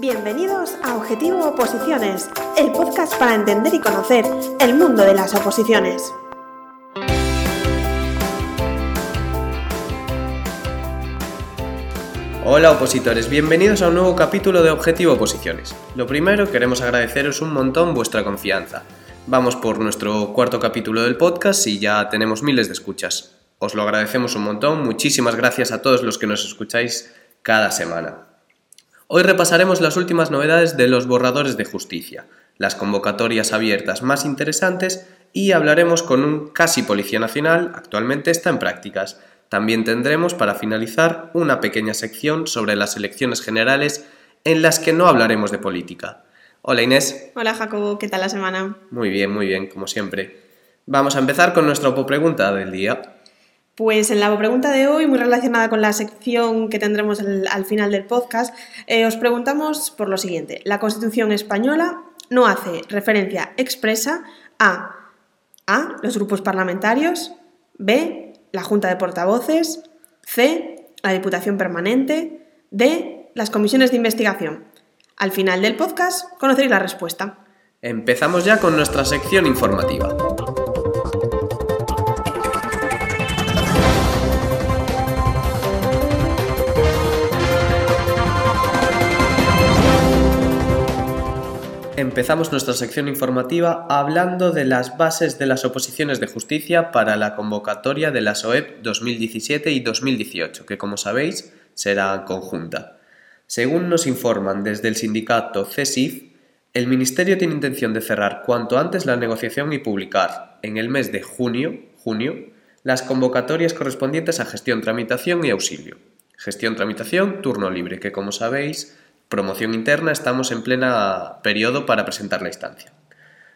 Bienvenidos a Objetivo Oposiciones, el podcast para entender y conocer el mundo de las oposiciones. Hola opositores, bienvenidos a un nuevo capítulo de Objetivo Oposiciones. Lo primero, queremos agradeceros un montón vuestra confianza. Vamos por nuestro cuarto capítulo del podcast y ya tenemos miles de escuchas. Os lo agradecemos un montón, muchísimas gracias a todos los que nos escucháis cada semana. Hoy repasaremos las últimas novedades de los borradores de justicia, las convocatorias abiertas más interesantes y hablaremos con un casi Policía Nacional, actualmente está en prácticas. También tendremos para finalizar una pequeña sección sobre las elecciones generales en las que no hablaremos de política. Hola Inés. Hola Jacobo, ¿qué tal la semana? Muy bien, muy bien, como siempre. Vamos a empezar con nuestra pregunta del día. Pues en la pregunta de hoy, muy relacionada con la sección que tendremos al final del podcast, eh, os preguntamos por lo siguiente. La Constitución española no hace referencia expresa a A. Los grupos parlamentarios. B. La Junta de Portavoces. C. La Diputación Permanente. D. Las comisiones de investigación. Al final del podcast conoceréis la respuesta. Empezamos ya con nuestra sección informativa. Empezamos nuestra sección informativa hablando de las bases de las oposiciones de justicia para la convocatoria de las OEP 2017 y 2018, que como sabéis será conjunta. Según nos informan desde el sindicato CESIF, el Ministerio tiene intención de cerrar cuanto antes la negociación y publicar en el mes de junio, junio las convocatorias correspondientes a gestión, tramitación y auxilio. Gestión, tramitación, turno libre, que como sabéis promoción interna estamos en plena periodo para presentar la instancia.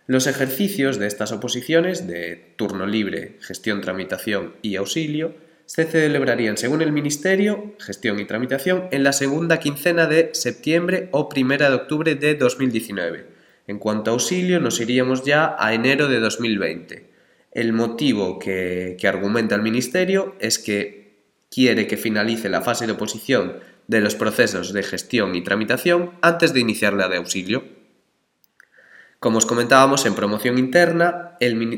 Los ejercicios de estas oposiciones de turno libre, gestión, tramitación y auxilio se celebrarían según el Ministerio, gestión y tramitación, en la segunda quincena de septiembre o primera de octubre de 2019. En cuanto a auxilio, nos iríamos ya a enero de 2020. El motivo que, que argumenta el Ministerio es que quiere que finalice la fase de oposición de los procesos de gestión y tramitación antes de iniciar la de auxilio. Como os comentábamos, en promoción interna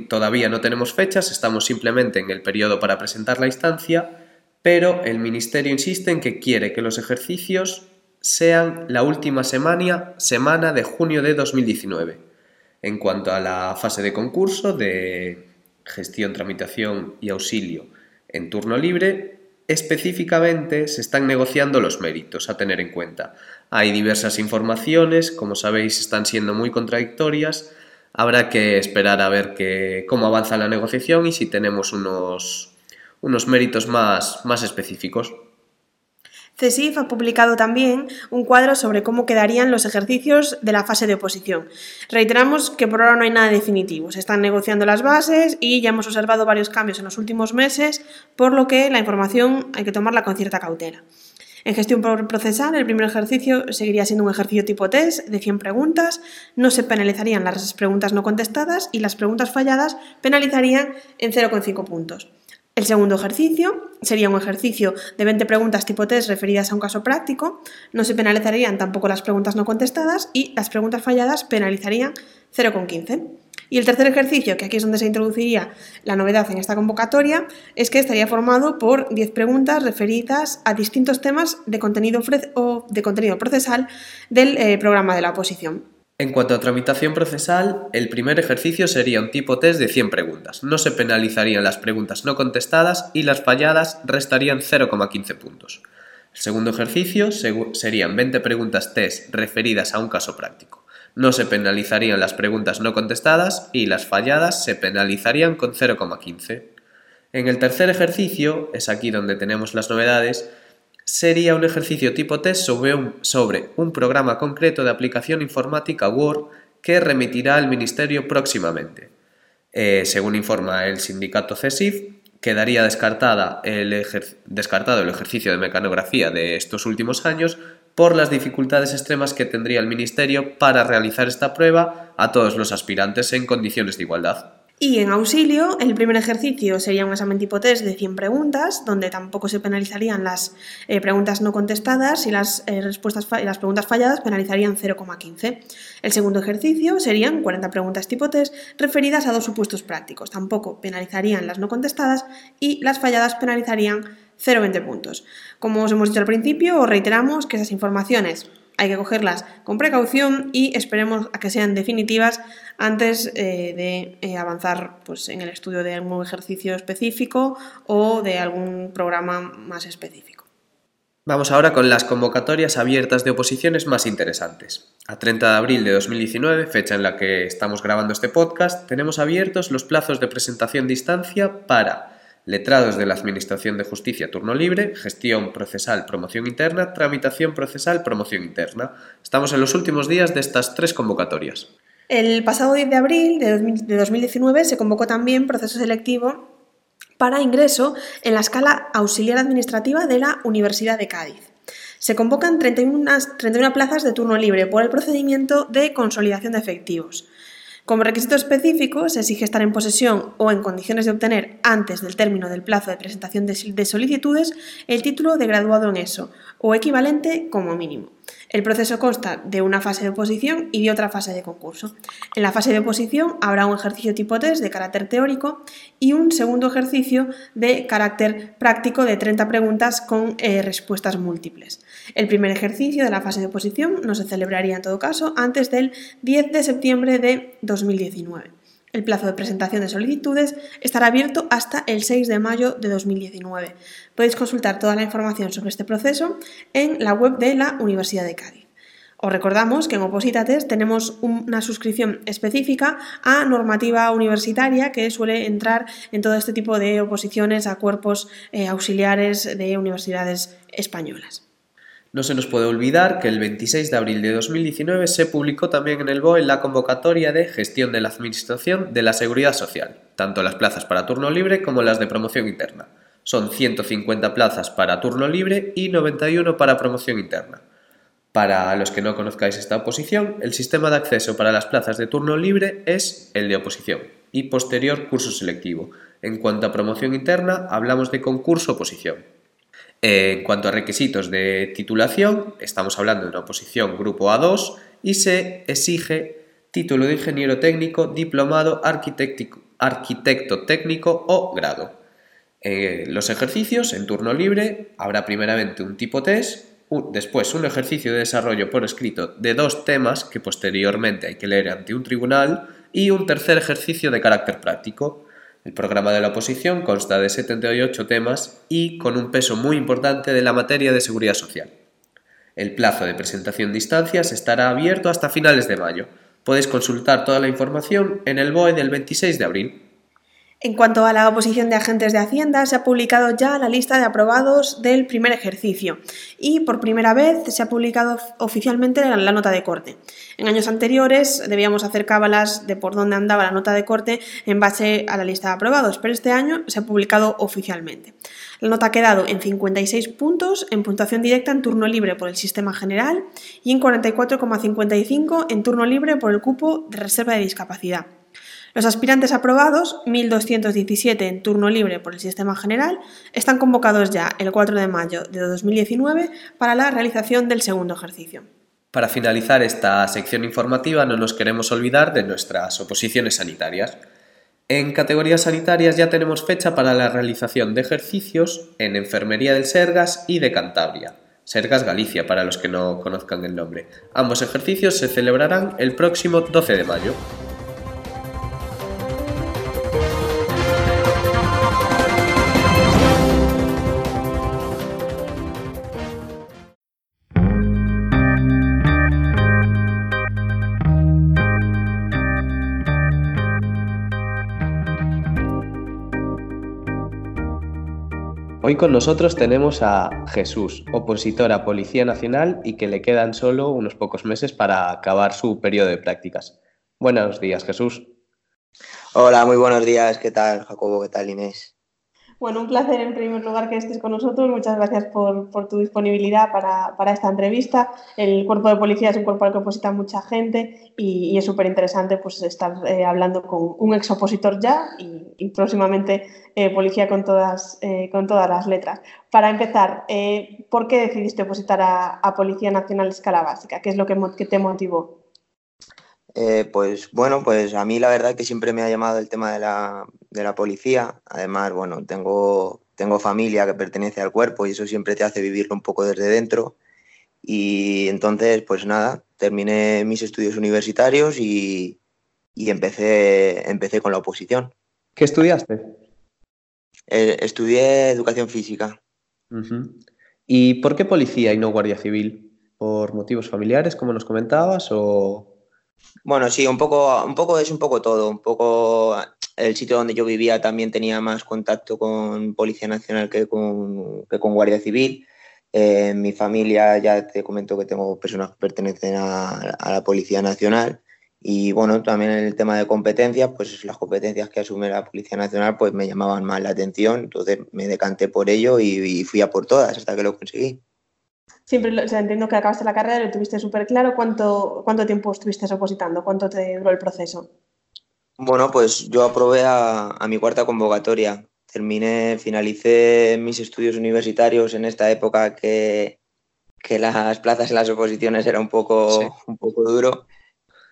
todavía no tenemos fechas, estamos simplemente en el periodo para presentar la instancia, pero el Ministerio insiste en que quiere que los ejercicios sean la última semana, semana de junio de 2019. En cuanto a la fase de concurso de gestión, tramitación y auxilio en turno libre, Específicamente se están negociando los méritos a tener en cuenta. Hay diversas informaciones, como sabéis están siendo muy contradictorias. Habrá que esperar a ver cómo avanza la negociación y si tenemos unos, unos méritos más, más específicos. CESIF ha publicado también un cuadro sobre cómo quedarían los ejercicios de la fase de oposición. Reiteramos que por ahora no hay nada definitivo, se están negociando las bases y ya hemos observado varios cambios en los últimos meses, por lo que la información hay que tomarla con cierta cautela. En gestión procesal, el primer ejercicio seguiría siendo un ejercicio tipo test de 100 preguntas, no se penalizarían las preguntas no contestadas y las preguntas falladas penalizarían en 0,5 puntos. El segundo ejercicio sería un ejercicio de 20 preguntas tipo test referidas a un caso práctico. No se penalizarían tampoco las preguntas no contestadas y las preguntas falladas penalizarían 0,15. Y el tercer ejercicio, que aquí es donde se introduciría la novedad en esta convocatoria, es que estaría formado por 10 preguntas referidas a distintos temas de contenido, o de contenido procesal del eh, programa de la oposición. En cuanto a tramitación procesal, el primer ejercicio sería un tipo test de 100 preguntas. No se penalizarían las preguntas no contestadas y las falladas restarían 0,15 puntos. El segundo ejercicio serían 20 preguntas test referidas a un caso práctico. No se penalizarían las preguntas no contestadas y las falladas se penalizarían con 0,15. En el tercer ejercicio, es aquí donde tenemos las novedades, sería un ejercicio tipo test sobre un, sobre un programa concreto de aplicación informática Word que remitirá al Ministerio próximamente. Eh, según informa el sindicato CESIF, quedaría descartada el descartado el ejercicio de mecanografía de estos últimos años por las dificultades extremas que tendría el Ministerio para realizar esta prueba a todos los aspirantes en condiciones de igualdad. Y en auxilio, el primer ejercicio sería un examen tipo test de 100 preguntas, donde tampoco se penalizarían las eh, preguntas no contestadas y las, eh, respuestas las preguntas falladas penalizarían 0,15. El segundo ejercicio serían 40 preguntas tipo test referidas a dos supuestos prácticos. Tampoco penalizarían las no contestadas y las falladas penalizarían 0,20 puntos. Como os hemos dicho al principio, os reiteramos que esas informaciones hay que cogerlas con precaución y esperemos a que sean definitivas antes eh, de eh, avanzar pues, en el estudio de algún ejercicio específico o de algún programa más específico. Vamos ahora con las convocatorias abiertas de oposiciones más interesantes. A 30 de abril de 2019, fecha en la que estamos grabando este podcast, tenemos abiertos los plazos de presentación de instancia para letrados de la Administración de Justicia turno libre, gestión procesal promoción interna, tramitación procesal promoción interna. Estamos en los últimos días de estas tres convocatorias. El pasado 10 de abril de 2019 se convocó también proceso selectivo para ingreso en la escala auxiliar administrativa de la Universidad de Cádiz. Se convocan 31, 31 plazas de turno libre por el procedimiento de consolidación de efectivos. Como requisito específico, se exige estar en posesión o en condiciones de obtener antes del término del plazo de presentación de solicitudes el título de graduado en eso o equivalente como mínimo. El proceso consta de una fase de oposición y de otra fase de concurso. En la fase de oposición habrá un ejercicio tipo test de carácter teórico y un segundo ejercicio de carácter práctico de 30 preguntas con eh, respuestas múltiples. El primer ejercicio de la fase de oposición no se celebraría en todo caso antes del 10 de septiembre de 2019. El plazo de presentación de solicitudes estará abierto hasta el 6 de mayo de 2019. Podéis consultar toda la información sobre este proceso en la web de la Universidad de Cádiz. Os recordamos que en Opositates tenemos una suscripción específica a normativa universitaria que suele entrar en todo este tipo de oposiciones a cuerpos eh, auxiliares de universidades españolas. No se nos puede olvidar que el 26 de abril de 2019 se publicó también en el BOE la convocatoria de gestión de la Administración de la Seguridad Social, tanto las plazas para turno libre como las de promoción interna. Son 150 plazas para turno libre y 91 para promoción interna. Para los que no conozcáis esta oposición, el sistema de acceso para las plazas de turno libre es el de oposición y posterior curso selectivo. En cuanto a promoción interna, hablamos de concurso-oposición. En cuanto a requisitos de titulación, estamos hablando de una oposición grupo A2 y se exige título de ingeniero técnico, diplomado, arquitecto técnico o grado. Eh, los ejercicios en turno libre habrá primeramente un tipo test, después un ejercicio de desarrollo por escrito de dos temas que posteriormente hay que leer ante un tribunal y un tercer ejercicio de carácter práctico. El programa de la oposición consta de 78 temas y con un peso muy importante de la materia de seguridad social. El plazo de presentación de estará abierto hasta finales de mayo. Podéis consultar toda la información en el BOE del 26 de abril. En cuanto a la oposición de agentes de Hacienda, se ha publicado ya la lista de aprobados del primer ejercicio y por primera vez se ha publicado oficialmente la, nota de corte. En años anteriores debíamos hacer cábalas de por dónde andaba la nota de corte en base a la lista de aprobados, pero este año se ha publicado oficialmente. La nota ha quedado en 56 puntos en puntuación directa en turno libre por el sistema general y en 44,55 en turno libre por el cupo de reserva de discapacidad. Los aspirantes aprobados, 1.217 en turno libre por el sistema general, están convocados ya el 4 de mayo de 2019 para la realización del segundo ejercicio. Para finalizar esta sección informativa no nos queremos olvidar de nuestras oposiciones sanitarias. En categorías sanitarias ya tenemos fecha para la realización de ejercicios en Enfermería del Sergas y de Cantabria. Sergas Galicia, para los que no conozcan el nombre. Ambos ejercicios se celebrarán el próximo 12 de mayo. Hoy con nosotros tenemos a Jesús, opositor a Policía Nacional y que le quedan solo unos pocos meses para acabar su periodo de prácticas. Buenos días, Jesús. Hola, muy buenos días. ¿Qué tal, Jacobo? ¿Qué tal, Inés? Bueno, un placer en primer lugar que estés con nosotros. Muchas gracias por, tu disponibilidad para, esta entrevista. El cuerpo de policía es un cuerpo al que oposita mucha gente y, es súper interesante pues, estar eh, hablando con un ex opositor ya y, próximamente eh, policía con todas, eh, con todas las letras. Para empezar, ¿por qué decidiste opositar a, Policía Nacional Escala Básica? ¿Qué es lo que, te motivó? pues bueno, pues a mí la verdad que siempre me ha llamado el tema de la, de la policía. Además, bueno, tengo, tengo familia que pertenece al cuerpo y eso siempre te hace vivirlo un poco desde dentro. Y entonces, pues nada, terminé mis estudios universitarios y, empecé, empecé con la oposición. ¿Qué estudiaste? Eh, estudié educación física. ¿Y por qué policía y no guardia civil? ¿Por motivos familiares, como nos comentabas, o...? Bueno, sí, un poco, un poco es un poco todo. Un poco el sitio donde yo vivía también tenía más contacto con Policía Nacional que con, que con Guardia Civil. Eh, mi familia ya te comento que tengo personas que pertenecen a, la Policía Nacional. Y bueno, también en el tema de competencias, pues las competencias que asume la Policía Nacional pues me llamaban más la atención, entonces me decanté por ello y, fui a por todas hasta que lo conseguí. Siempre o sea, entiendo que acabaste la carrera y lo tuviste súper claro. ¿Cuánto, ¿Cuánto tiempo estuviste opositando? ¿Cuánto te duró el proceso? Bueno, pues yo aprobé a, mi cuarta convocatoria. Terminé, finalicé mis estudios universitarios en esta época que, las plazas en las oposiciones era un poco, un poco duro.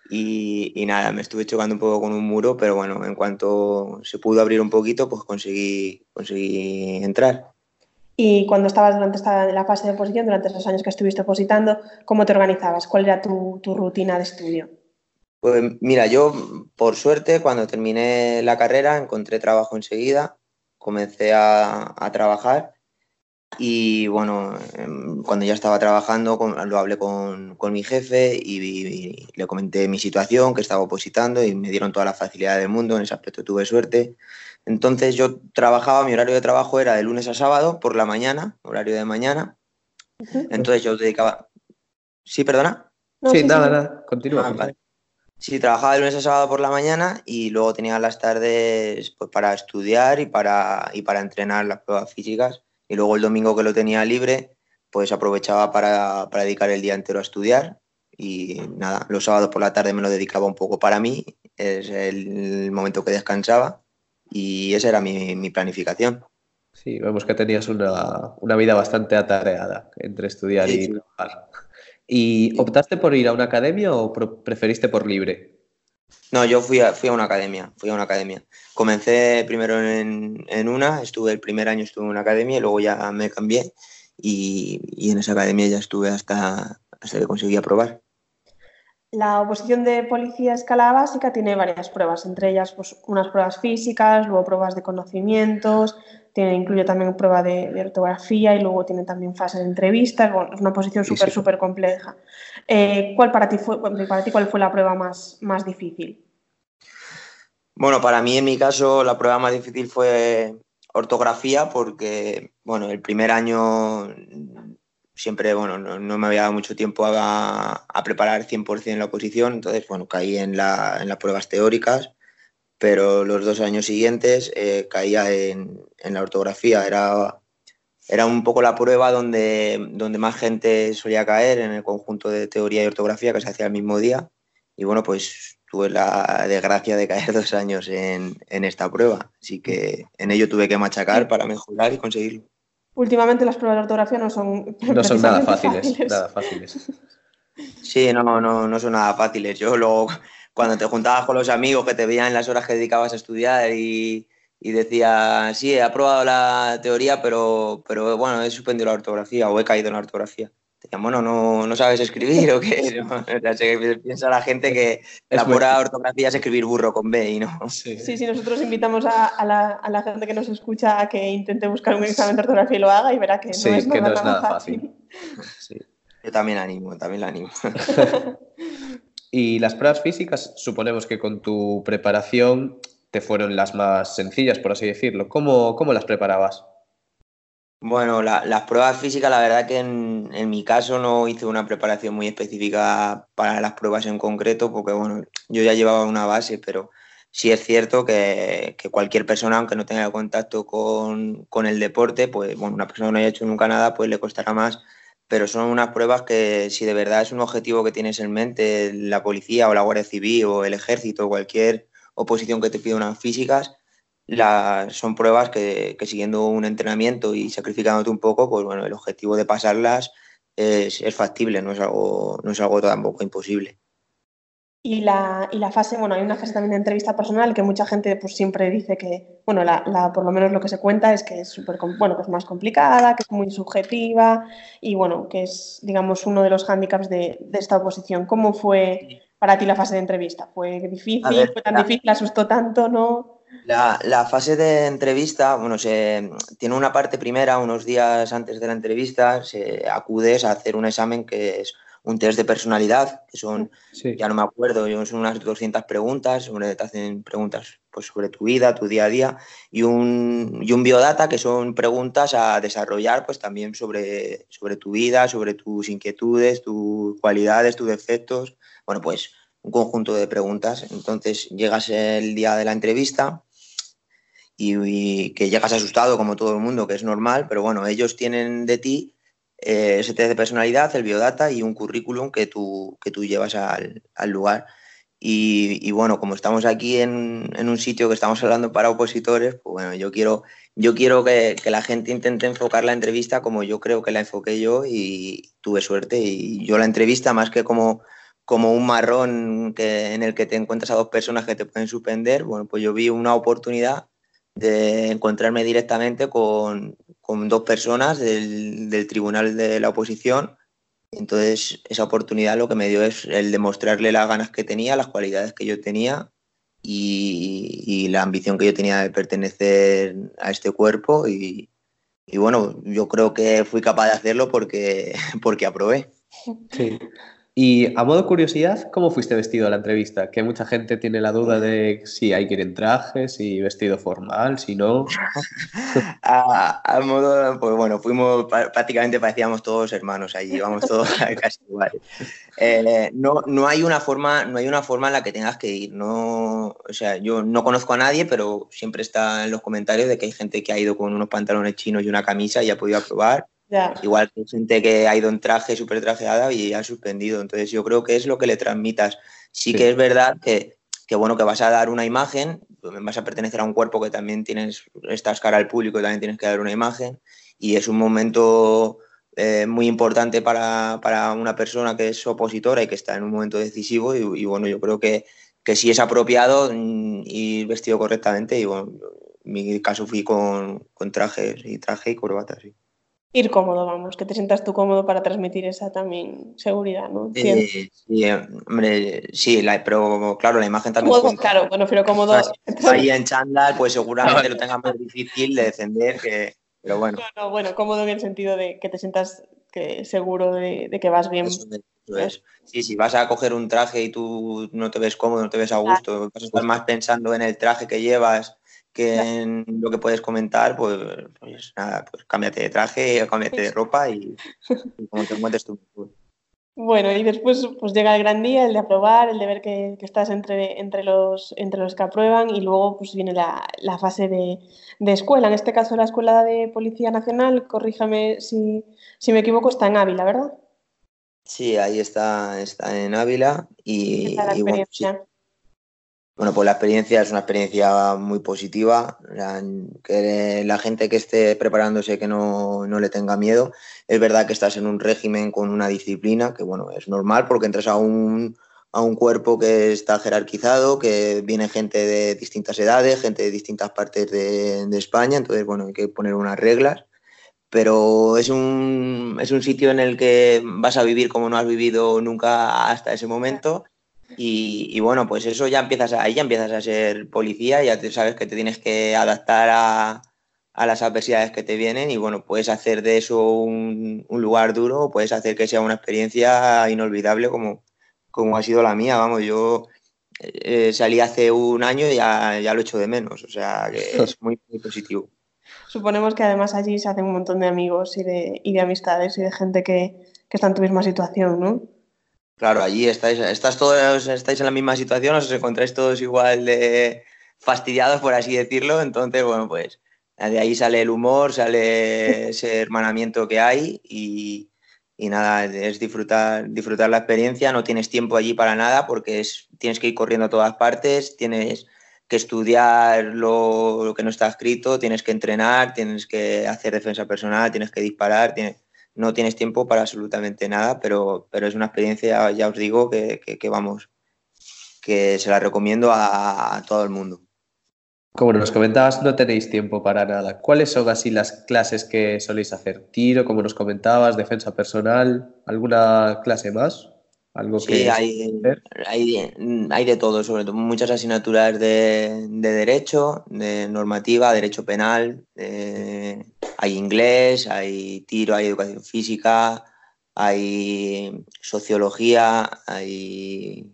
Y, nada, me estuve chocando un poco con un muro, pero bueno, en cuanto se pudo abrir un poquito, pues conseguí, conseguí entrar. Y cuando estabas durante esta, la fase de oposición, durante esos años que estuviste opositando, ¿cómo te organizabas? ¿Cuál era tu rutina de estudio? Pues mira, yo por suerte cuando terminé la carrera encontré trabajo enseguida, comencé a, trabajar y bueno, em, cuando ya estaba trabajando lo hablé con, mi jefe y, le comenté mi situación, que estaba opositando y me dieron toda la facilidad del mundo, en ese aspecto tuve suerte. Entonces yo trabajaba, mi horario de trabajo era de lunes a sábado por la mañana, horario de mañana. Entonces yo dedicaba... ¿Sí, perdona? sí, nada, nada, continúa. Ah, Sí, trabajaba de lunes a sábado por la mañana y luego tenía las tardes pues, para estudiar y para, y para entrenar las pruebas físicas. Y luego el domingo que lo tenía libre, pues aprovechaba para, dedicar el día entero a estudiar. Y nada, los sábados por la tarde me lo dedicaba un poco para mí, es el momento que descansaba y esa era mi, planificación. Sí, vemos que tenías una, vida bastante atareada entre estudiar y trabajar. ¿Y optaste por ir a una academia o preferiste por libre? No, yo fui a, fui a una academia, fui a una academia. Comencé primero en, una, estuve el primer año estuve en una academia y luego ya me cambié y, en esa academia ya estuve hasta, hasta que conseguí aprobar. La oposición de policía a escala básica tiene varias pruebas, entre ellas pues, unas pruebas físicas, luego pruebas de conocimientos, tiene, incluye también prueba de, ortografía y luego tiene también fase de entrevistas. es una posición súper, súper compleja. Eh, ¿Cuál para ti fue, para ti, cuál fue la prueba más, más difícil? Bueno, para mí en mi caso la prueba más difícil fue ortografía porque, bueno, el primer año siempre, bueno, no, me había dado mucho tiempo a, a preparar 100% la oposición, entonces, bueno, caí en, la, en las pruebas teóricas pero los dos años siguientes eh, caía en, la ortografía. Era, era un poco la prueba donde, donde más gente solía caer en el conjunto de teoría y ortografía que se hacía el mismo día. Y bueno, pues tuve la desgracia de caer dos años en, esta prueba. Así que en ello tuve que machacar para mejorar y conseguirlo. Últimamente las pruebas de ortografía no son, no son nada fáciles, nada fáciles. Sí, no, no, no son nada fáciles. Yo luego cuando te juntabas con los amigos que te veían en las horas que dedicabas a estudiar y, y decía, sí, he aprobado la teoría, pero, pero bueno, he suspendido la ortografía o he caído en la ortografía. Te decían, bueno, ¿no, no sabes escribir o qué? piensa la gente que la pura ortografía es escribir burro con B y no. Sí, sí, nosotros invitamos a, a, la, a, la, gente que nos escucha a que intente buscar un examen de ortografía y lo haga y verá que no es, que nada, no es nada fácil. fácil. Yo también animo, también la animo. Y las pruebas físicas, suponemos que con tu preparación te fueron las más sencillas, por así decirlo. ¿Cómo, cómo las preparabas? Bueno, las pruebas físicas, la verdad que en, mi caso no hice una preparación muy específica para las pruebas en concreto, porque bueno, yo ya llevaba una base, pero, sí es cierto que, cualquier persona, aunque no tenga contacto con, el deporte, pues bueno, una persona que no haya hecho nunca nada, pues le costará más. Pero son unas pruebas que si de verdad es un objetivo que tienes en mente, la policía o la Guardia Civil o el ejército o cualquier oposición que te pida unas físicas, son pruebas que, siguiendo un entrenamiento y sacrificándote un poco, pues bueno, el objetivo de pasarlas es, es factible, no es algo, no es algo tampoco imposible. Y la, y la fase, bueno, hay una fase también de entrevista personal que mucha gente pues siempre dice que, bueno, la, la por lo menos lo que se cuenta es que es súper, bueno, que es más complicada, que es muy subjetiva y bueno, que es, digamos, uno de los hándicaps de, de esta oposición. ¿Cómo fue para ti la fase de entrevista? ¿Fue difícil? ¿Fue tan difícil? ¿Asustó tanto? ¿No? La, la, fase de entrevista, bueno, se, tiene una parte primera, unos días antes de la entrevista, se acudes a hacer un examen que es un test de personalidad, que son, ya no me acuerdo, son unas 200 preguntas, sobre, te hacen preguntas pues, sobre tu vida, tu día a día, y un, y un biodata, que son preguntas a desarrollar pues, también sobre, sobre tu vida, sobre tus inquietudes, tus cualidades, tus defectos, bueno, pues un conjunto de preguntas. Entonces llegas el día de la entrevista y, y que llegas asustado como todo el mundo, que es normal, pero bueno, ellos tienen de ti eh, test de personalidad, el biodata y un currículum que tú, que tú llevas al, lugar. Y, bueno, como estamos aquí en, un sitio que estamos hablando para opositores, pues bueno, yo quiero, yo quiero que, la gente intente enfocar la entrevista como yo creo que la enfoqué yo y tuve suerte. Y yo la entrevista, más que como, como un marrón que, en el que te encuentras a dos personas que te pueden suspender, bueno, pues yo vi una oportunidad de encontrarme directamente con, con dos personas del, tribunal de la oposición. Entonces, esa oportunidad lo que me dio es el demostrarle las ganas que tenía, las cualidades que yo tenía y, la ambición que yo tenía de pertenecer a este cuerpo. Y, y, bueno, yo creo que fui capaz de hacerlo porque, porque aprobé. Sí. Y a modo curiosidad, ¿cómo fuiste vestido a la entrevista? Que mucha gente tiene la duda de si hay que ir en traje, si vestido formal, si no. a, modo, pues bueno, fuimos, prácticamente parecíamos todos hermanos allí, íbamos todos casi iguales. Eh, no, no, hay una forma, no hay una forma en la que tengas que ir. No, o sea, yo no conozco a nadie, pero siempre está en los comentarios de que hay gente que ha ido con unos pantalones chinos y una camisa y ha podido aprobar Igual que gente que ha ido en traje súper trajeada y ha suspendido. Entonces yo creo que es lo que le transmitas. Sí, que es verdad que, que, bueno, que vas a dar una imagen, vas a pertenecer a un cuerpo que también tienes, estás cara al público y también tienes que dar una imagen. Y es un momento eh, muy importante para, para, una persona que es opositora y que está en un momento decisivo. Y, bueno, yo creo que, que sí es apropiado mm, ir vestido correctamente. Y bueno, en mi caso fui con, con trajes y traje y corbata, sí ir cómodo, vamos, que te sientas tú cómodo para transmitir esa también seguridad, ¿no? sí, hombre, sí, pero claro, la imagen también. Cómodo, claro, bueno, pero cómodo. Ahí en chándal, pues seguramente lo tenga más difícil de defender, que, pero bueno. No, bueno, cómodo en el sentido de que te sientas que seguro de, que vas bien. Sí, si vas a coger un traje y tú no te ves cómodo, no te ves a gusto, vas a estar más pensando en el traje que llevas que en lo que puedes comentar, pues, pues, nada, pues cámbiate de traje, cámbiate de ropa y, como te encuentres tú. Bueno, y después pues llega el gran día, el de aprobar, el de ver que, estás entre, entre, los, entre los que aprueban y luego pues viene la, la fase de, de, escuela. En este caso la Escuela de Policía Nacional, corríjame si, si me equivoco, está en Ávila, ¿verdad? Sí, ahí está, está en Ávila y, y bueno, bueno, pues la experiencia es una experiencia muy positiva, que la gente que esté preparándose que no, no, le tenga miedo. Es verdad que estás en un régimen con una disciplina, que bueno, es normal porque entras a un, a un cuerpo que está jerarquizado, que viene gente de distintas edades, gente de distintas partes de, de España, entonces bueno, hay que poner unas reglas. Pero es un, es un sitio en el que vas a vivir como no has vivido nunca hasta ese momento y, bueno, pues eso ya empiezas, ahí ya empiezas a ser policía, ya te sabes que te tienes que adaptar a, a las adversidades que te vienen y bueno, puedes hacer de eso un, un lugar duro o puedes hacer que sea una experiencia inolvidable como, como ha sido la mía. Vamos, yo eh, salí hace un año y ya, ya lo echo de menos, o sea que es muy, muy positivo. Suponemos que además allí se hacen un montón de amigos y de, y de amistades y de gente que, que está en tu misma situación, ¿no? Claro, allí estáis, estás todos, estáis en la misma situación, os encontráis todos igual de fastidiados, por así decirlo. Entonces, bueno, pues de ahí sale el humor, sale ese hermanamiento que hay y, y nada, es disfrutar, disfrutar la experiencia, no tienes tiempo allí para nada porque es, tienes que ir corriendo a todas partes, tienes que estudiar lo, lo, que no está escrito, tienes que entrenar, tienes que hacer defensa personal, tienes que disparar, tienes, no tienes tiempo para absolutamente nada, pero, pero es una experiencia, ya os digo, que, vamos, que se la recomiendo a, a todo el mundo. Como nos comentabas, no tenéis tiempo para nada. ¿Cuáles son así las clases que soléis hacer? ¿Tiro, como nos comentabas, defensa personal? ¿Alguna clase más? ¿Algo sí, que hay, hay, hay, de todo, sobre todo muchas asignaturas de, de derecho, de normativa, derecho penal, de, hay inglés, hay tiro, hay educación física, hay sociología, hay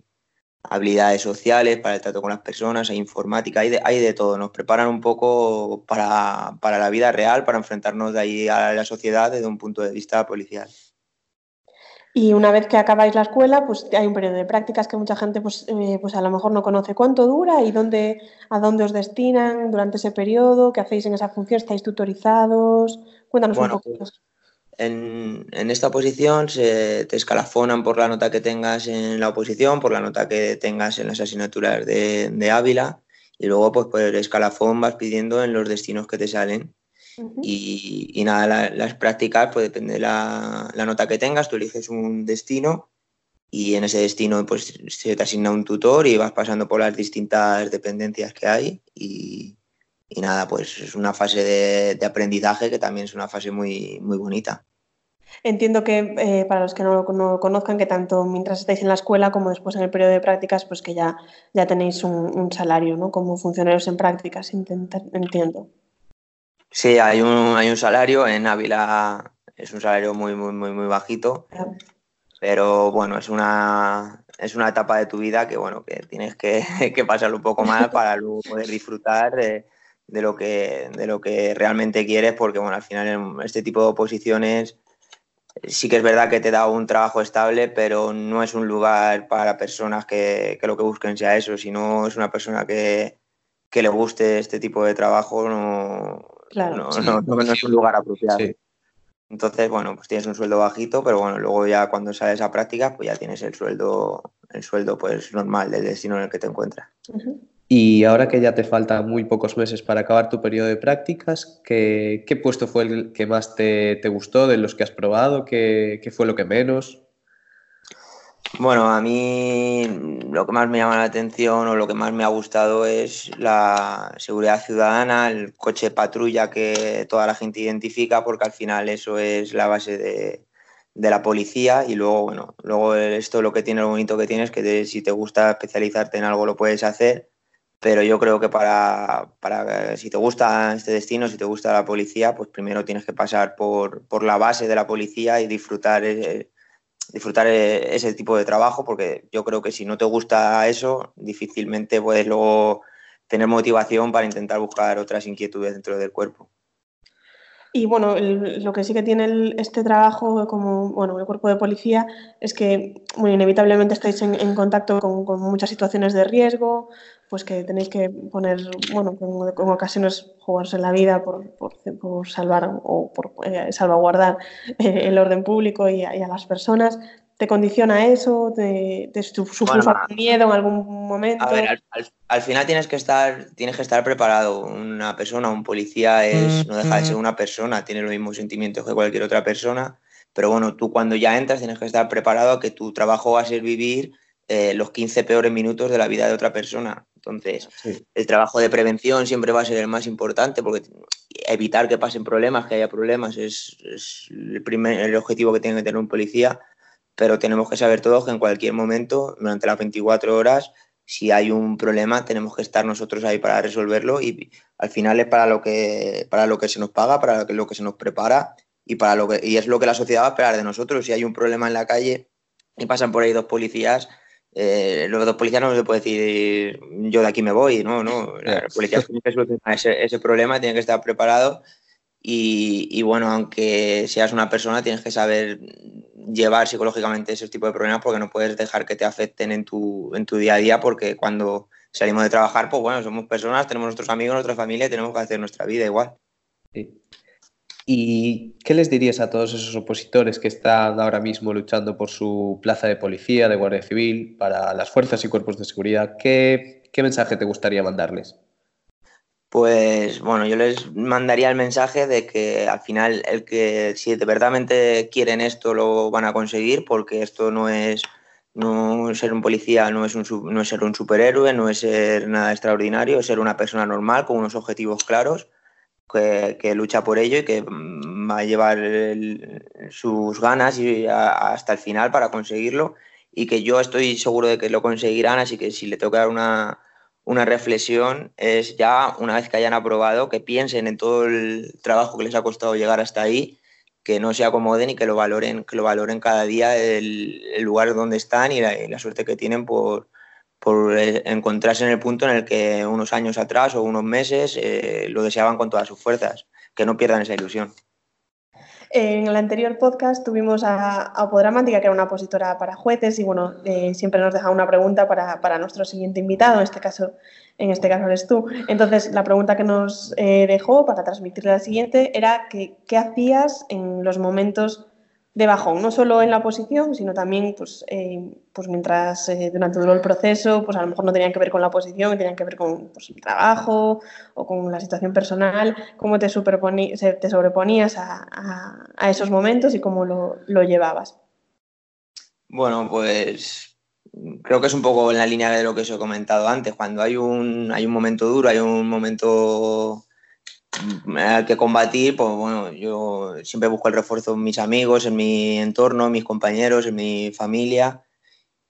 habilidades sociales para el trato con las personas, hay informática, hay de, hay de todo. Nos preparan un poco para, para, la vida real, para enfrentarnos de ahí a la sociedad desde un punto de vista policial. Y una vez que acabáis la escuela, pues hay un periodo de prácticas que mucha gente pues, eh, pues a lo mejor no conoce cuánto dura y dónde, a dónde os destinan durante ese periodo, qué hacéis en esa función, estáis tutorizados. Cuéntanos bueno, un poquito. En, en, esta oposición se te escalafonan por la nota que tengas en la oposición, por la nota que tengas en las asignaturas de, de Ávila y luego pues por el escalafón vas pidiendo en los destinos que te salen. Uh -huh. y, y, nada, la, las prácticas pues depende de la, la, nota que tengas, tú eliges un destino y en ese destino pues se te asigna un tutor y vas pasando por las distintas dependencias que hay y, y nada, pues es una fase de, de, aprendizaje que también es una fase muy, muy bonita. Entiendo que eh, para los que no, no, lo conozcan, que tanto mientras estáis en la escuela como después en el periodo de prácticas, pues que ya, ya tenéis un, un salario, ¿no? Como funcionarios en prácticas, entiendo. Sí, hay un, hay un salario en Ávila, es un salario muy, muy, muy, muy bajito, pero bueno, es una, es una etapa de tu vida que, bueno, que tienes que, que pasarlo un poco más para luego poder disfrutar de, de, lo que, de lo que realmente quieres, porque, bueno, al final en este tipo de oposiciones sí que es verdad que te da un trabajo estable, pero no es un lugar para personas que, que lo que busquen sea eso, sino es una persona que, que le guste este tipo de trabajo, no, claro, no, sí. no, no, es un lugar apropiado. Sí. Entonces, bueno, pues tienes un sueldo bajito, pero bueno, luego ya cuando sales a práctica, pues ya tienes el sueldo, el sueldo pues normal del destino en el que te encuentras. Uh -huh. Y ahora que ya te faltan muy pocos meses para acabar tu periodo de prácticas, ¿qué, qué puesto fue el que más te, te, gustó de los que has probado? ¿Qué, ¿Qué, fue lo que menos? Bueno, a mí lo que más me llama la atención o lo que más me ha gustado es la seguridad ciudadana, el coche patrulla que toda la gente identifica, porque al final eso es la base de, la policía. Y luego, bueno, luego esto lo que tiene lo bonito que tiene es que si te gusta especializarte en algo lo puedes hacer pero yo creo que para, para, si te gusta este destino, si te gusta la policía, pues primero tienes que pasar por, por la base de la policía y disfrutar, eh, disfrutar eh, ese tipo de trabajo, porque yo creo que si no te gusta eso, difícilmente puedes luego tener motivación para intentar buscar otras inquietudes dentro del cuerpo. Y bueno, el, lo que sí que tiene el, este trabajo como bueno, el cuerpo de policía es que inevitablemente estáis en, contacto con, con, muchas situaciones de riesgo, pues que tenéis que poner, bueno, en ocasiones jugarse la vida por, por, por salvar o por eh, salvaguardar eh, el orden público y a, las personas. ¿Te condiciona eso? ¿Te, te sufres bueno, miedo en algún momento? A ver, al, al, al, final tienes que estar, tienes que estar preparado. Una persona, un policía es, no deja de ser una persona, tiene los mismos sentimientos que cualquier otra persona, pero bueno, tú cuando ya entras tienes que estar preparado a que tu trabajo va a ser vivir eh, los 15 peores minutos de la vida de otra persona. Entonces, sí. el trabajo de prevención siempre va a ser el más importante porque evitar que pasen problemas, que haya problemas, es, es el, primer, el objetivo que tiene que tener un policía. Pero tenemos que saber todos que en cualquier momento, durante las 24 horas, si hay un problema, tenemos que estar nosotros ahí para resolverlo y al final es para lo que, para lo que se nos paga, para lo que se nos prepara y, para lo que, y es lo que la sociedad va a esperar de nosotros. Si hay un problema en la calle y pasan por ahí dos policías, eh, los dos policías no se puede decir yo de aquí me voy, no, no. La policía tiene que solucionar ese, ese, problema, tiene que estar preparado Y, bueno, aunque seas una persona, tienes que saber llevar psicológicamente ese tipo de problemas porque no puedes dejar que te afecten en tu, en tu día a día porque cuando salimos de trabajar, pues bueno, somos personas, tenemos nuestros amigos, nuestra familia y tenemos que hacer nuestra vida igual. ¿Y qué les dirías a todos esos opositores que están ahora mismo luchando por su plaza de policía, de guardia civil, para las fuerzas y cuerpos de seguridad? ¿Qué, qué mensaje te gustaría mandarles? Pues bueno, yo les mandaría el mensaje de que al final el que si de verdad quieren esto lo van a conseguir porque esto no es no ser un policía no es, un, no es ser un superhéroe, no es ser nada extraordinario, es ser una persona normal con unos objetivos claros que, lucha por ello y que va a llevar sus ganas y hasta el final para conseguirlo y que yo estoy seguro de que lo conseguirán, así que si le tengo que dar una, una reflexión es ya, una vez que hayan aprobado, que piensen en todo el trabajo que les ha costado llegar hasta ahí, que no se acomoden y que lo valoren, que lo valoren cada día el, lugar donde están y la, suerte que tienen por, eh, encontrarse en el punto en el que unos años atrás o unos meses eh, lo deseaban con todas sus fuerzas, que no pierdan esa ilusión. En el anterior podcast tuvimos a, a que era una opositora para jueces, y bueno, eh, siempre nos deja una pregunta para, para, nuestro siguiente invitado, en este caso, en este caso eres tú. Entonces, la pregunta que nos eh, dejó para transmitirle la siguiente era que, qué hacías en los momentos de bajón, no solo en la oposición, sino también pues, eh, pues mientras eh, durante todo el proceso, pues a lo mejor no tenían que ver con la oposición, tenían que ver con pues, el trabajo o con la situación personal, cómo te, te sobreponías a, a, esos momentos y cómo lo, lo, llevabas. Bueno, pues creo que es un poco en la línea de lo que os he comentado antes, cuando hay un, hay un momento duro, hay un momento que combatir, pues bueno, yo siempre busco el refuerzo en mis amigos, en mi entorno, en mis compañeros, en mi familia.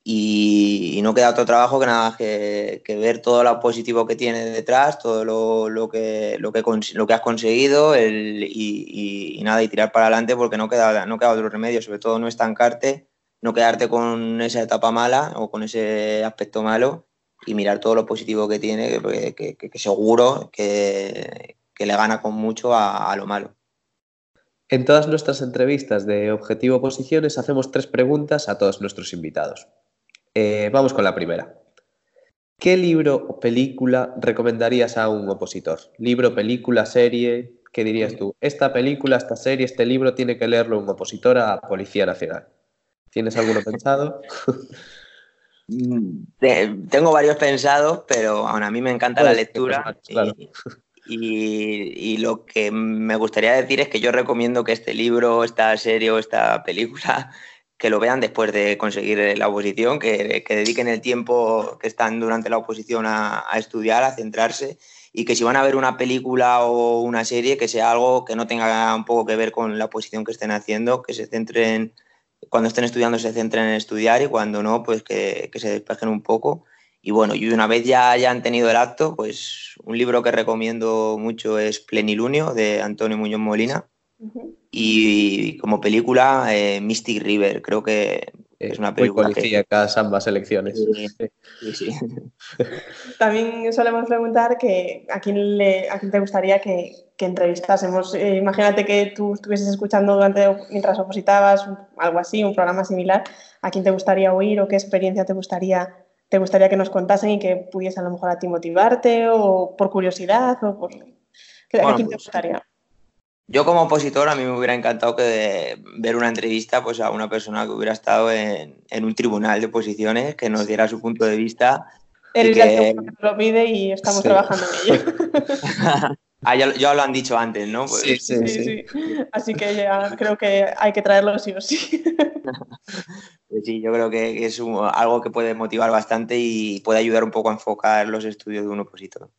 Y, no queda otro trabajo que nada que, ver todo lo positivo que tiene detrás, todo lo, que, lo, que, lo que has conseguido y, nada, y tirar para adelante porque no queda, no queda otro remedio, sobre todo no estancarte, no quedarte con esa etapa mala o con ese aspecto malo y mirar todo lo positivo que tiene, que, que seguro que, que le gana con mucho a, lo malo. En todas nuestras entrevistas de Objetivo Posiciones hacemos tres preguntas a todos nuestros invitados. Eh, vamos con la primera. ¿Qué libro o película recomendarías a un opositor? ¿Libro, película, serie? ¿Qué dirías tú? Esta película, esta serie, este libro tiene que leerlo un opositor a Policía Nacional. ¿Tienes alguno pensado? Mm, tengo varios pensados, pero aún a mí me encanta la lectura. Y, lo que me gustaría decir es que yo recomiendo que este libro, esta serie o esta película, que lo vean después de conseguir la oposición, que, dediquen el tiempo que están durante la oposición a, estudiar, a centrarse, y que si van a ver una película o una serie, que sea algo que no tenga un poco que ver con la oposición que estén haciendo, que se centren, cuando estén estudiando se centren en estudiar y cuando no, pues que, que se despejen un poco y bueno, y una vez ya hayan tenido el acto, pues un libro que recomiendo mucho es Plenilunio de Antonio Muñoz Molina. Y como película, eh, Mystic River, creo que es una película. Muy policíacas que... ambas elecciones. Sí, sí. También solemos preguntar que a quién, le, a quién te gustaría que, que entrevistásemos. Eh, imagínate que tú estuvieses escuchando durante, mientras opositabas, algo así, un programa similar. ¿A quién te gustaría oír o qué experiencia te gustaría te gustaría que nos contasen y que pudiese a lo mejor a ti motivarte o por curiosidad o por... ¿A quién te pues, gustaría? Yo como opositor a mí me hubiera encantado que ver una entrevista pues, a una persona que hubiera estado en, un tribunal de oposiciones, que nos diera su punto de vista. Eres que... que lo pide y estamos trabajando en ello. ah, ya, lo han dicho antes, ¿no? Pues sí, sí, sí, Así que ya creo que hay que traerlo sí o sí. Pues sí, yo creo que es algo que puede motivar bastante y puede ayudar un poco a enfocar los estudios de un opositor.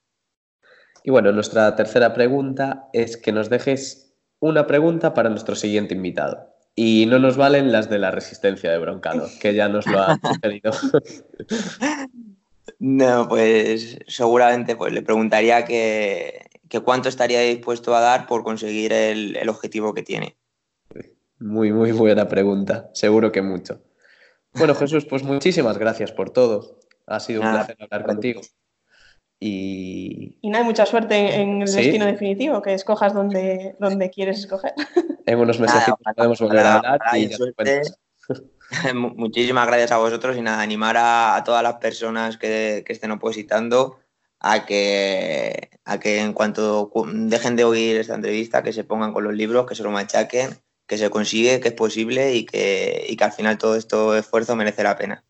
Y bueno, nuestra tercera pregunta es que nos dejes una pregunta para nuestro siguiente invitado. Y no nos valen las de la resistencia de Broncano, que ya nos lo ha sugerido. no, pues seguramente pues, le preguntaría que, cuánto estaría dispuesto a dar por conseguir el objetivo que tiene. Muy, muy buena pregunta. Seguro que mucho. Bueno, Jesús, pues muchísimas gracias por todo. Ha sido un placer hablar contigo. y... Y nada, mucha suerte en el Sí. destino definitivo, que escojas donde, donde quieres escoger. En unos meses podemos volver a hablar y ya Muchísimas gracias a vosotros y nada, animar a, a todas las personas que, que estén opositando a que, a que en cuanto cu- dejen de oír esta entrevista, que se pongan con los libros, que se lo machaquen, que se consigue, que es posible y que, y que al final todo este esfuerzo merece la pena.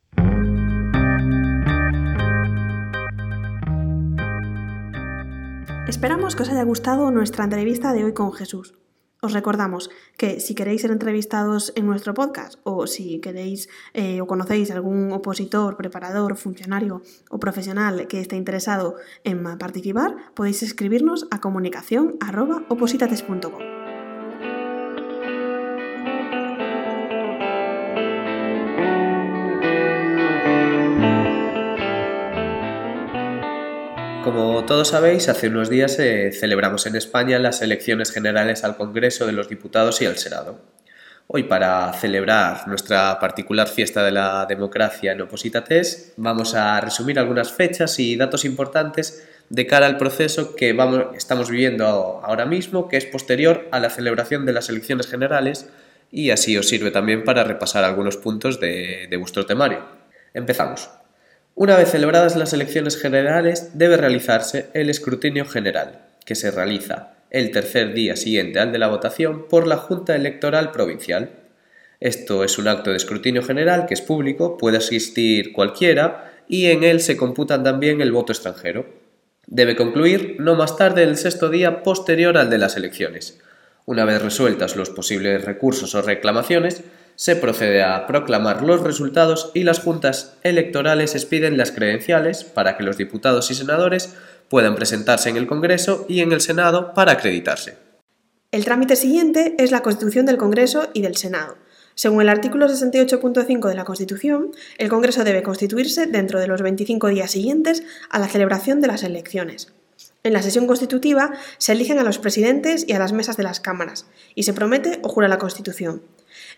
Esperamos que os haya gustado nuestra entrevista de hoy con Jesús. Os recordamos que si queréis ser entrevistados en nuestro podcast o si queréis eh, o conocéis algún opositor, preparador, funcionario o profesional que esté interesado en participar, podéis escribirnos a comunicación@opositates.com. Como todos sabéis, hace unos días eh, celebramos en España las elecciones generales al Congreso de los Diputados y al Senado. Hoy, para celebrar nuestra particular fiesta de la democracia en Opositates, vamos a resumir algunas fechas y datos importantes de cara al proceso que vamos, estamos viviendo ahora mismo, que es posterior a la celebración de las elecciones generales y así os sirve también para repasar algunos puntos de, de vuestro temario. Empezamos. Una vez celebradas las elecciones generales, debe realizarse el escrutinio general, que se realiza el tercer día siguiente al de la votación por la Junta Electoral Provincial. Esto es un acto de escrutinio general que es público, puede asistir cualquiera y en él se computan también el voto extranjero. Debe concluir no más tarde el sexto día posterior al de las elecciones. Una vez resueltas los posibles recursos o reclamaciones, se procede a proclamar los resultados y las juntas electorales expiden las credenciales para que los diputados y senadores puedan presentarse en el Congreso y en el Senado para acreditarse. El trámite siguiente es la constitución del Congreso y del Senado. Según el artículo 68.5 de la Constitución, el Congreso debe constituirse dentro de los 25 días siguientes a la celebración de las elecciones. En la sesión constitutiva se eligen a los presidentes y a las mesas de las cámaras, y se promete o jura la Constitución.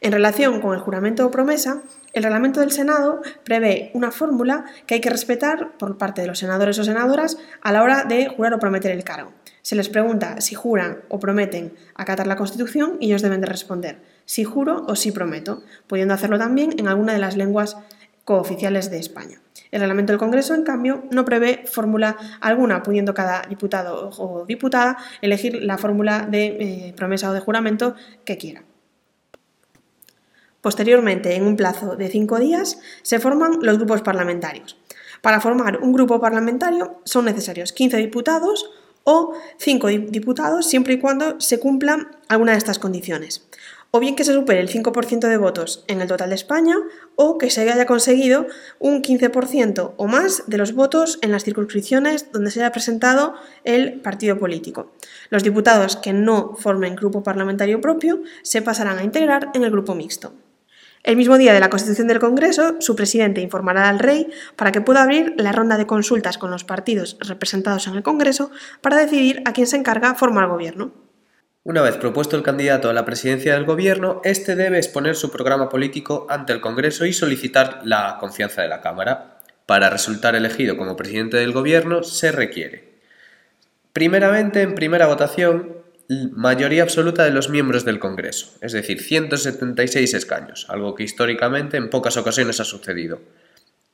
En relación con el juramento o promesa, el reglamento del Senado prevé una fórmula que hay que respetar por parte de los senadores o senadoras a la hora de jurar o prometer el cargo. Se les pregunta si juran o prometen acatar la Constitución y ellos deben de responder si juro o si prometo, pudiendo hacerlo también en alguna de las lenguas cooficiales de España. El reglamento del Congreso, en cambio, no prevé fórmula alguna, pudiendo cada diputado o diputada elegir la fórmula de eh, promesa o de juramento que quiera. Posteriormente, en un plazo de cinco días, se forman los grupos parlamentarios. Para formar un grupo parlamentario son necesarios 15 diputados o 5 diputados siempre y cuando se cumplan alguna de estas condiciones. O bien que se supere el 5% de votos en el total de España o que se haya conseguido un 15% o más de los votos en las circunscripciones donde se haya presentado el partido político. Los diputados que no formen grupo parlamentario propio se pasarán a integrar en el grupo mixto. El mismo día de la constitución del Congreso, su presidente informará al rey para que pueda abrir la ronda de consultas con los partidos representados en el Congreso para decidir a quién se encarga formar gobierno. Una vez propuesto el candidato a la presidencia del gobierno, éste debe exponer su programa político ante el Congreso y solicitar la confianza de la Cámara. Para resultar elegido como presidente del gobierno se requiere, primeramente, en primera votación, mayoría absoluta de los miembros del Congreso, es decir, 176 escaños, algo que históricamente en pocas ocasiones ha sucedido.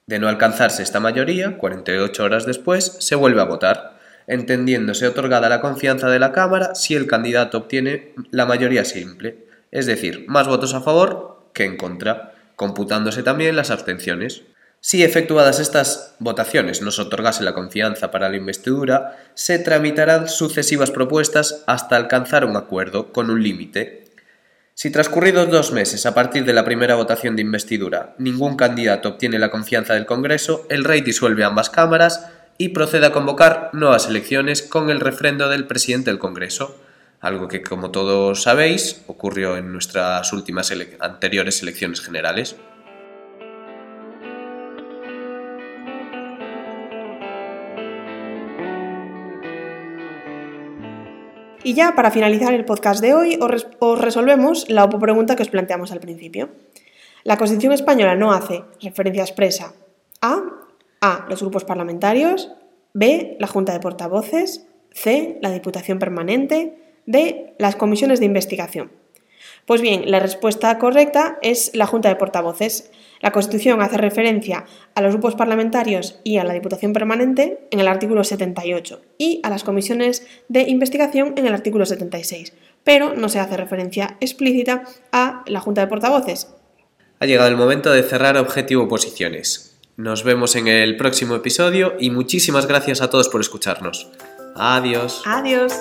De no alcanzarse esta mayoría, 48 horas después, se vuelve a votar, entendiéndose otorgada la confianza de la Cámara si el candidato obtiene la mayoría simple, es decir, más votos a favor que en contra, computándose también las abstenciones. Si efectuadas estas votaciones no se otorgase la confianza para la investidura, se tramitarán sucesivas propuestas hasta alcanzar un acuerdo con un límite. Si transcurridos dos meses a partir de la primera votación de investidura ningún candidato obtiene la confianza del Congreso, el rey disuelve ambas cámaras y procede a convocar nuevas elecciones con el refrendo del presidente del Congreso, algo que, como todos sabéis, ocurrió en nuestras últimas anteriores elecciones generales. Y ya para finalizar el podcast de hoy, os, res os resolvemos la pregunta que os planteamos al principio. La Constitución española no hace referencia expresa a a. los grupos parlamentarios, B. La Junta de Portavoces. C. La Diputación Permanente. D. Las comisiones de investigación. Pues bien, la respuesta correcta es la Junta de Portavoces. La Constitución hace referencia a los grupos parlamentarios y a la Diputación Permanente en el artículo 78 y a las comisiones de investigación en el artículo 76, pero no se hace referencia explícita a la Junta de Portavoces. Ha llegado el momento de cerrar objetivo posiciones. Nos vemos en el próximo episodio y muchísimas gracias a todos por escucharnos. Adiós. Adiós.